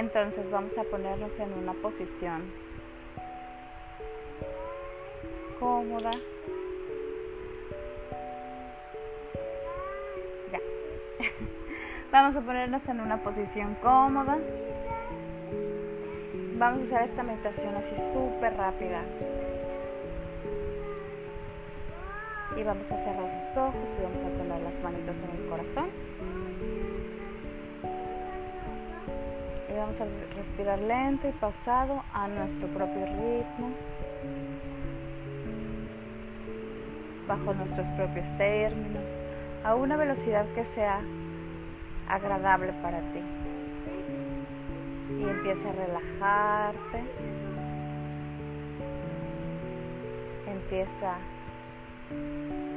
Entonces vamos a ponernos en una posición cómoda. Ya. Vamos a ponernos en una posición cómoda. Vamos a hacer esta meditación así súper rápida. Y vamos a cerrar los ojos y vamos a poner las manitos en el corazón. Vamos a respirar lento y pausado a nuestro propio ritmo. bajo nuestros propios términos, a una velocidad que sea agradable para ti. Y empieza a relajarte. Empieza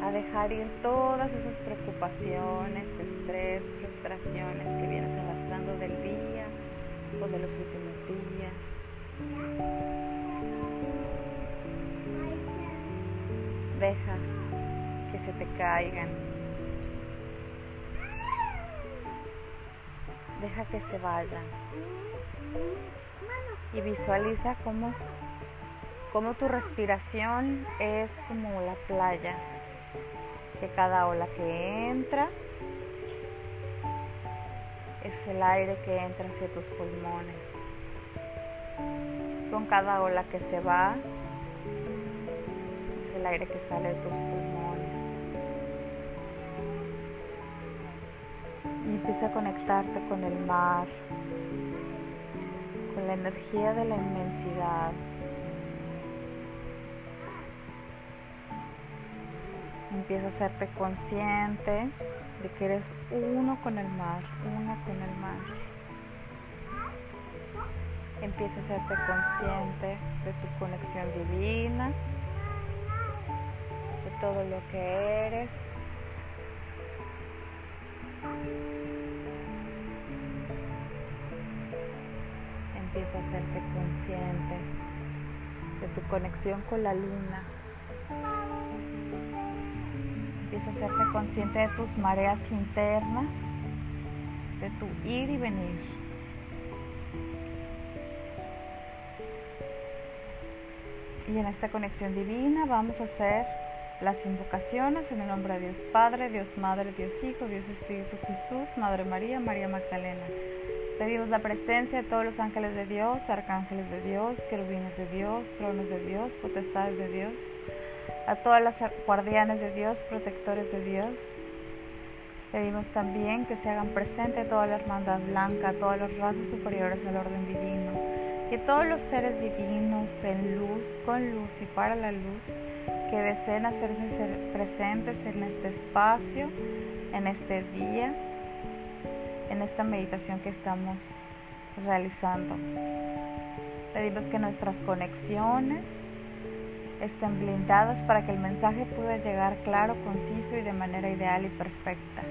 a dejar ir todas esas preocupaciones, estrés, frustraciones que vienes arrastrando del día de los últimos días. Deja que se te caigan. Deja que se vayan. Y visualiza cómo, cómo tu respiración es como la playa. Que cada ola que entra es el aire que entra hacia tus pulmones. Con cada ola que se va, es el aire que sale de tus pulmones. Y empieza a conectarte con el mar, con la energía de la inmensidad. Empieza a hacerte consciente de que eres uno con el mar, una con el mar. Empieza a hacerte consciente de tu conexión divina, de todo lo que eres. Empieza a hacerte consciente de tu conexión con la luna. Empieza a hacerte consciente de tus mareas internas, de tu ir y venir. Y en esta conexión divina vamos a hacer las invocaciones en el nombre de Dios Padre, Dios Madre, Dios Hijo, Dios Espíritu Jesús, Madre María, María Magdalena. Pedimos la presencia de todos los ángeles de Dios, arcángeles de Dios, querubines de Dios, tronos de Dios, potestades de Dios, a todas las guardianes de Dios, protectores de Dios. Pedimos también que se hagan presente toda la hermandad blanca, todas las razas superiores al orden divino, que todos los seres divinos en luz, con luz y para la luz, que deseen hacerse presentes en este espacio, en este día, en esta meditación que estamos realizando. Pedimos que nuestras conexiones estén blindadas para que el mensaje pueda llegar claro, conciso y de manera ideal y perfecta.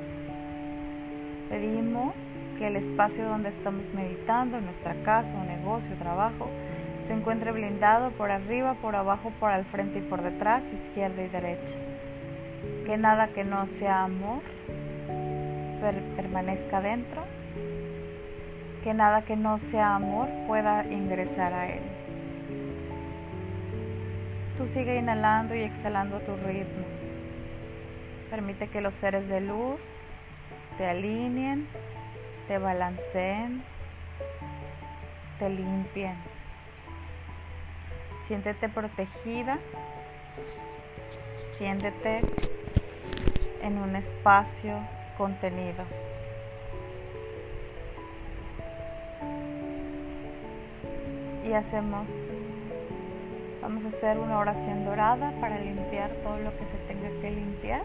Pedimos que el espacio donde estamos meditando, nuestra casa, o negocio, trabajo, se encuentre blindado por arriba, por abajo, por al frente y por detrás, izquierda y derecha. Que nada que no sea amor permanezca dentro. Que nada que no sea amor pueda ingresar a él. Tú sigue inhalando y exhalando tu ritmo. Permite que los seres de luz te alineen, te balanceen, te limpien. Siéntete protegida, siéntete en un espacio contenido. Y hacemos, vamos a hacer una oración dorada para limpiar todo lo que se tenga que limpiar.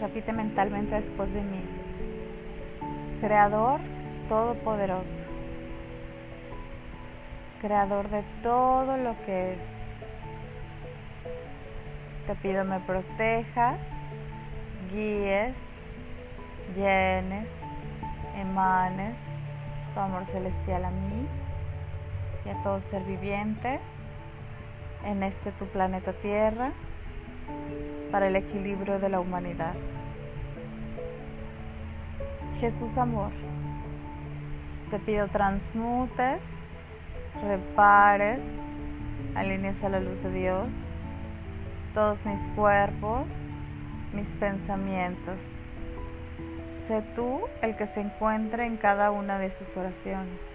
Repite mentalmente después de mí. Creador Todopoderoso. Creador de todo lo que es. Te pido me protejas, guíes, llenes, emanes tu amor celestial a mí y a todo ser viviente en este tu planeta Tierra para el equilibrio de la humanidad. Jesús amor, te pido transmutes, repares, alinees a la luz de Dios todos mis cuerpos, mis pensamientos. Sé tú el que se encuentre en cada una de sus oraciones.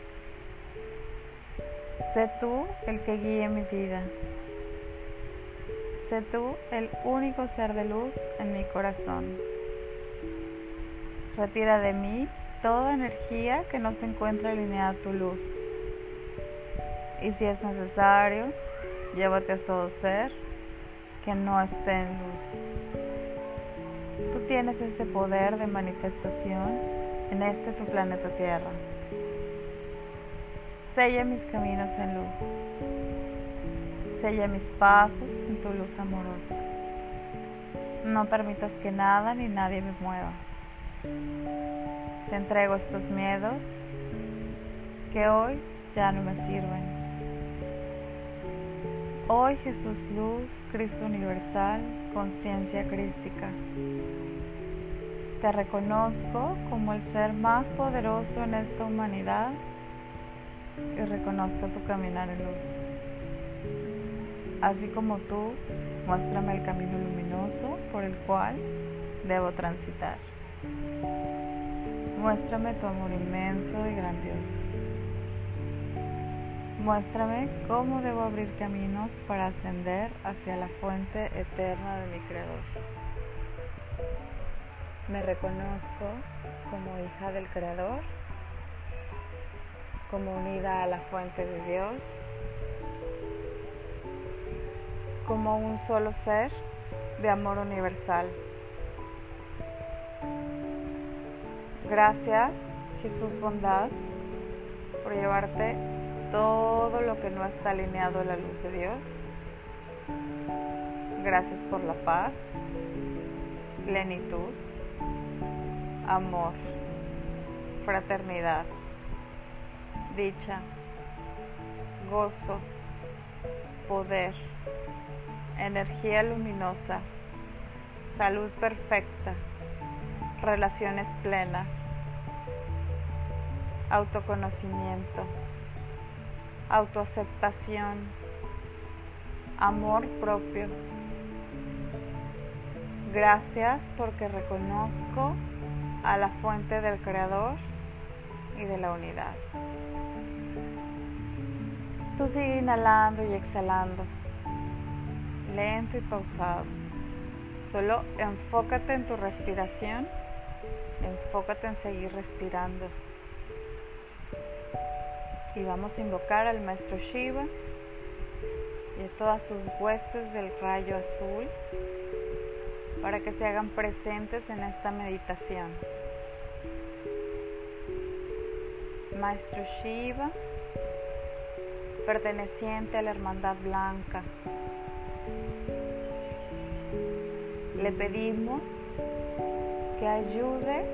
Sé tú el que guíe mi vida. Sé tú el único ser de luz en mi corazón. Retira de mí toda energía que no se encuentre alineada a tu luz. Y si es necesario, llévate a todo ser que no esté en luz. Tú tienes este poder de manifestación en este tu planeta Tierra. Sella mis caminos en luz. Sella mis pasos en tu luz amorosa. No permitas que nada ni nadie me mueva. Te entrego estos miedos que hoy ya no me sirven. Hoy Jesús Luz, Cristo Universal, conciencia crística. Te reconozco como el ser más poderoso en esta humanidad y reconozco tu caminar en luz. Así como tú, muéstrame el camino luminoso por el cual debo transitar. Muéstrame tu amor inmenso y grandioso. Muéstrame cómo debo abrir caminos para ascender hacia la fuente eterna de mi Creador. Me reconozco como hija del Creador, como unida a la fuente de Dios, como un solo ser de amor universal. Gracias, Jesús Bondad, por llevarte todo lo que no está alineado a la luz de Dios. Gracias por la paz, plenitud, amor, fraternidad, dicha, gozo, poder, energía luminosa, salud perfecta, relaciones plenas, autoconocimiento autoaceptación, amor propio. Gracias porque reconozco a la fuente del Creador y de la unidad. Tú sigue inhalando y exhalando, lento y pausado. Solo enfócate en tu respiración, enfócate en seguir respirando y vamos a invocar al maestro Shiva y a todas sus huestes del rayo azul para que se hagan presentes en esta meditación. Maestro Shiva, perteneciente a la Hermandad Blanca, le pedimos que ayude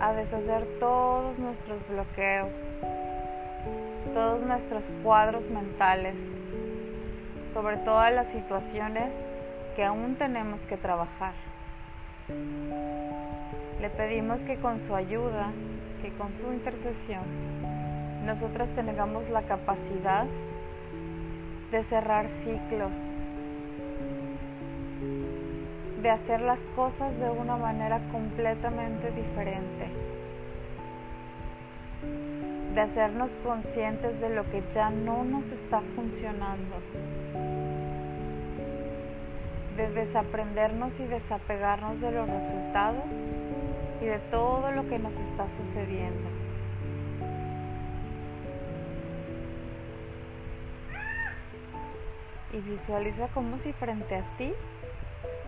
a deshacer todos nuestros bloqueos todos nuestros cuadros mentales, sobre todas las situaciones que aún tenemos que trabajar. Le pedimos que con su ayuda, que con su intercesión, nosotras tengamos la capacidad de cerrar ciclos, de hacer las cosas de una manera completamente diferente de hacernos conscientes de lo que ya no nos está funcionando, de desaprendernos y desapegarnos de los resultados y de todo lo que nos está sucediendo. Y visualiza como si frente a ti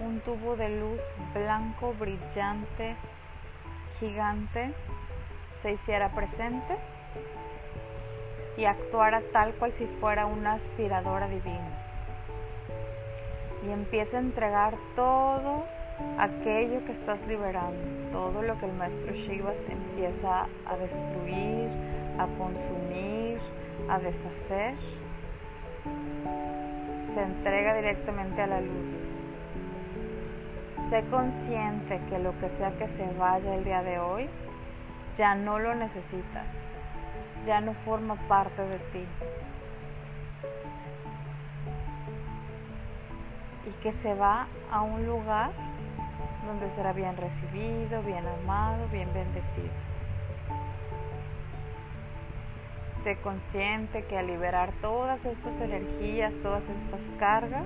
un tubo de luz blanco, brillante, gigante, se hiciera presente y actuara tal cual si fuera una aspiradora divina. Y empieza a entregar todo aquello que estás liberando, todo lo que el maestro Shiva empieza a destruir, a consumir, a deshacer, se entrega directamente a la luz. Sé consciente que lo que sea que se vaya el día de hoy, ya no lo necesitas ya no forma parte de ti. Y que se va a un lugar donde será bien recibido, bien amado, bien bendecido. Sé consciente que al liberar todas estas energías, todas estas cargas,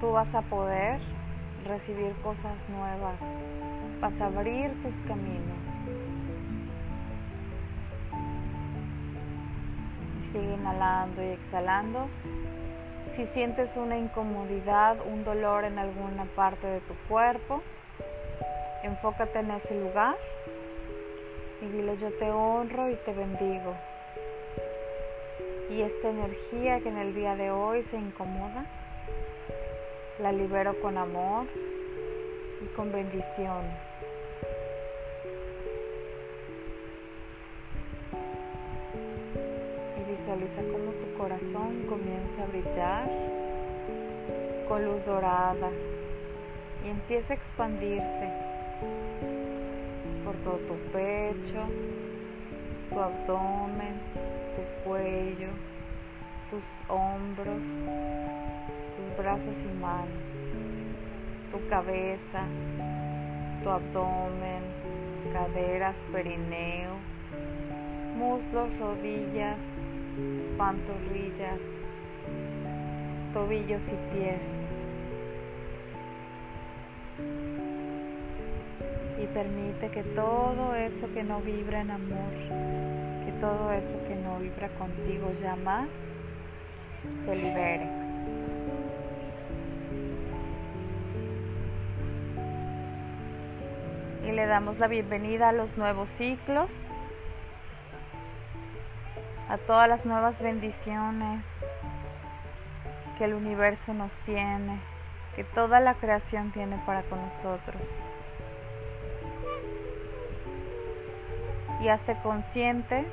tú vas a poder recibir cosas nuevas, vas a abrir tus caminos. Sigue inhalando y exhalando. Si sientes una incomodidad, un dolor en alguna parte de tu cuerpo, enfócate en ese lugar y dile yo te honro y te bendigo. Y esta energía que en el día de hoy se incomoda, la libero con amor y con bendiciones. Y visualiza cómo tu corazón comienza a brillar con luz dorada y empieza a expandirse todo tu pecho, tu abdomen, tu cuello, tus hombros, tus brazos y manos, tu cabeza, tu abdomen, caderas, perineo, muslos, rodillas, pantorrillas, tobillos y pies. Y permite que todo eso que no vibra en amor, que todo eso que no vibra contigo ya más, se libere. Y le damos la bienvenida a los nuevos ciclos, a todas las nuevas bendiciones que el universo nos tiene, que toda la creación tiene para con nosotros. Y hazte consciente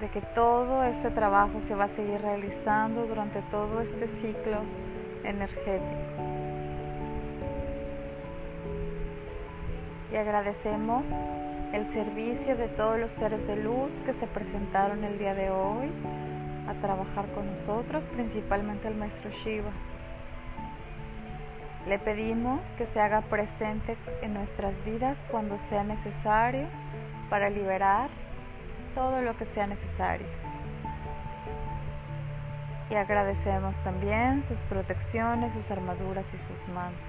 de que todo este trabajo se va a seguir realizando durante todo este ciclo energético. Y agradecemos el servicio de todos los seres de luz que se presentaron el día de hoy a trabajar con nosotros, principalmente el maestro Shiva. Le pedimos que se haga presente en nuestras vidas cuando sea necesario para liberar todo lo que sea necesario. Y agradecemos también sus protecciones, sus armaduras y sus mantos.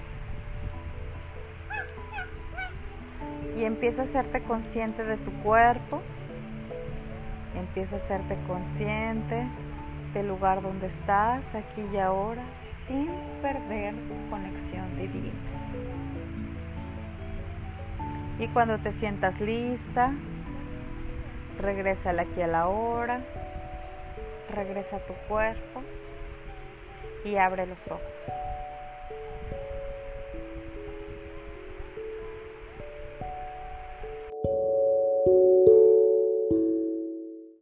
Y empieza a hacerte consciente de tu cuerpo. Empieza a hacerte consciente del lugar donde estás, aquí y ahora, sin perder conexión divina. Y cuando te sientas lista, regresa aquí a la hora, regresa a tu cuerpo y abre los ojos.